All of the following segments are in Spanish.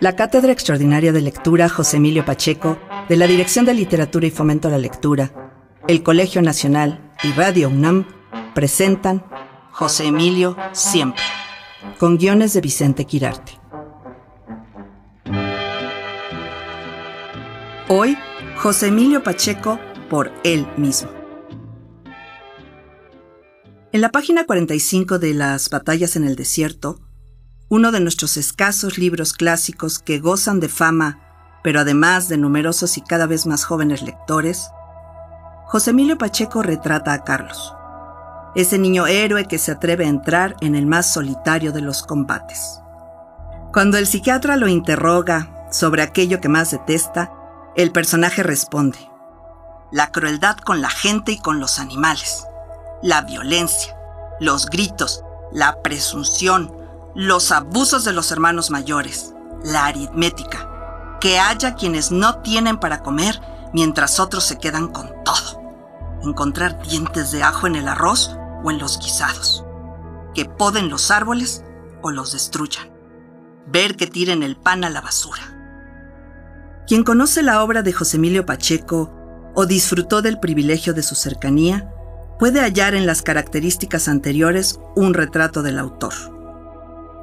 La Cátedra Extraordinaria de Lectura José Emilio Pacheco, de la Dirección de Literatura y Fomento a la Lectura, el Colegio Nacional y Radio UNAM presentan José Emilio Siempre, con guiones de Vicente Quirarte. Hoy, José Emilio Pacheco por él mismo. En la página 45 de Las batallas en el desierto, uno de nuestros escasos libros clásicos que gozan de fama, pero además de numerosos y cada vez más jóvenes lectores, José Emilio Pacheco retrata a Carlos, ese niño héroe que se atreve a entrar en el más solitario de los combates. Cuando el psiquiatra lo interroga sobre aquello que más detesta, el personaje responde, la crueldad con la gente y con los animales, la violencia, los gritos, la presunción, los abusos de los hermanos mayores, la aritmética, que haya quienes no tienen para comer mientras otros se quedan con todo, encontrar dientes de ajo en el arroz o en los guisados, que poden los árboles o los destruyan, ver que tiren el pan a la basura. Quien conoce la obra de José Emilio Pacheco o disfrutó del privilegio de su cercanía, puede hallar en las características anteriores un retrato del autor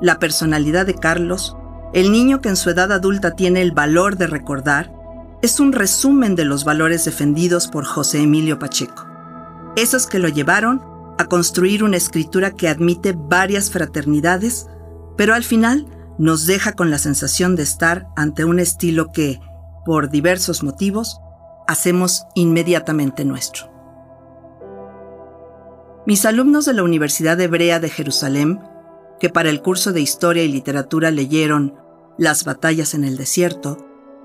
la personalidad de Carlos, el niño que en su edad adulta tiene el valor de recordar, es un resumen de los valores defendidos por José Emilio Pacheco, esos que lo llevaron a construir una escritura que admite varias fraternidades, pero al final nos deja con la sensación de estar ante un estilo que, por diversos motivos, hacemos inmediatamente nuestro. Mis alumnos de la Universidad Hebrea de Jerusalén que para el curso de Historia y Literatura leyeron Las batallas en el desierto,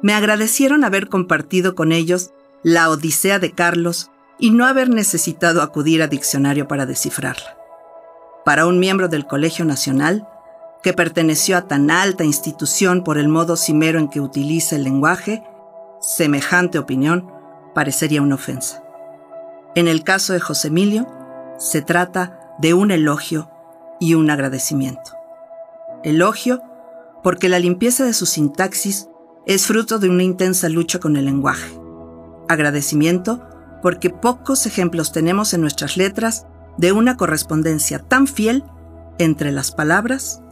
me agradecieron haber compartido con ellos la Odisea de Carlos y no haber necesitado acudir a diccionario para descifrarla. Para un miembro del Colegio Nacional, que perteneció a tan alta institución por el modo cimero en que utiliza el lenguaje, semejante opinión parecería una ofensa. En el caso de José Emilio, se trata de un elogio y un agradecimiento. Elogio porque la limpieza de su sintaxis es fruto de una intensa lucha con el lenguaje. Agradecimiento porque pocos ejemplos tenemos en nuestras letras de una correspondencia tan fiel entre las palabras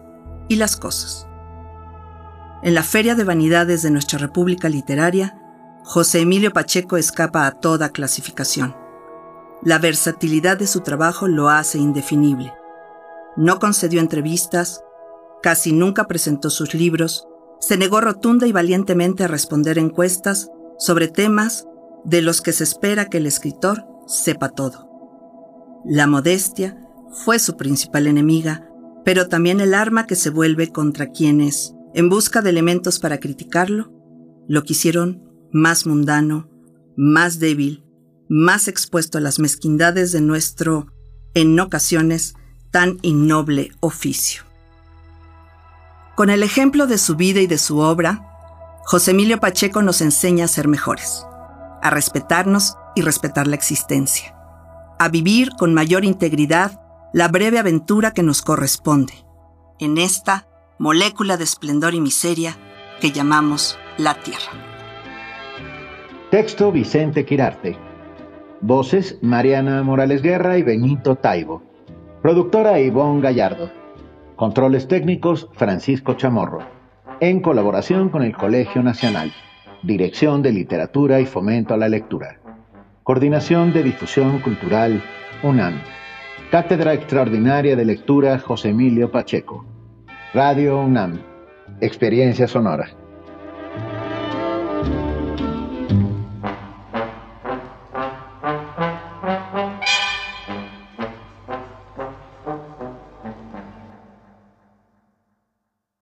y las cosas. En la Feria de Vanidades de nuestra República Literaria, José Emilio Pacheco escapa a toda clasificación. La versatilidad de su trabajo lo hace indefinible. No concedió entrevistas, casi nunca presentó sus libros, se negó rotunda y valientemente a responder encuestas sobre temas de los que se espera que el escritor sepa todo. La modestia fue su principal enemiga, pero también el arma que se vuelve contra quienes, en busca de elementos para criticarlo, lo quisieron más mundano, más débil, más expuesto a las mezquindades de nuestro, en ocasiones, tan innoble oficio. Con el ejemplo de su vida y de su obra, José Emilio Pacheco nos enseña a ser mejores, a respetarnos y respetar la existencia, a vivir con mayor integridad la breve aventura que nos corresponde, en esta molécula de esplendor y miseria que llamamos la Tierra. Texto Vicente Quirarte. Voces Mariana Morales Guerra y Benito Taibo. Productora Ivonne Gallardo. Controles técnicos Francisco Chamorro. En colaboración con el Colegio Nacional. Dirección de Literatura y Fomento a la Lectura. Coordinación de Difusión Cultural UNAM. Cátedra Extraordinaria de Lectura José Emilio Pacheco. Radio UNAM. Experiencia Sonora.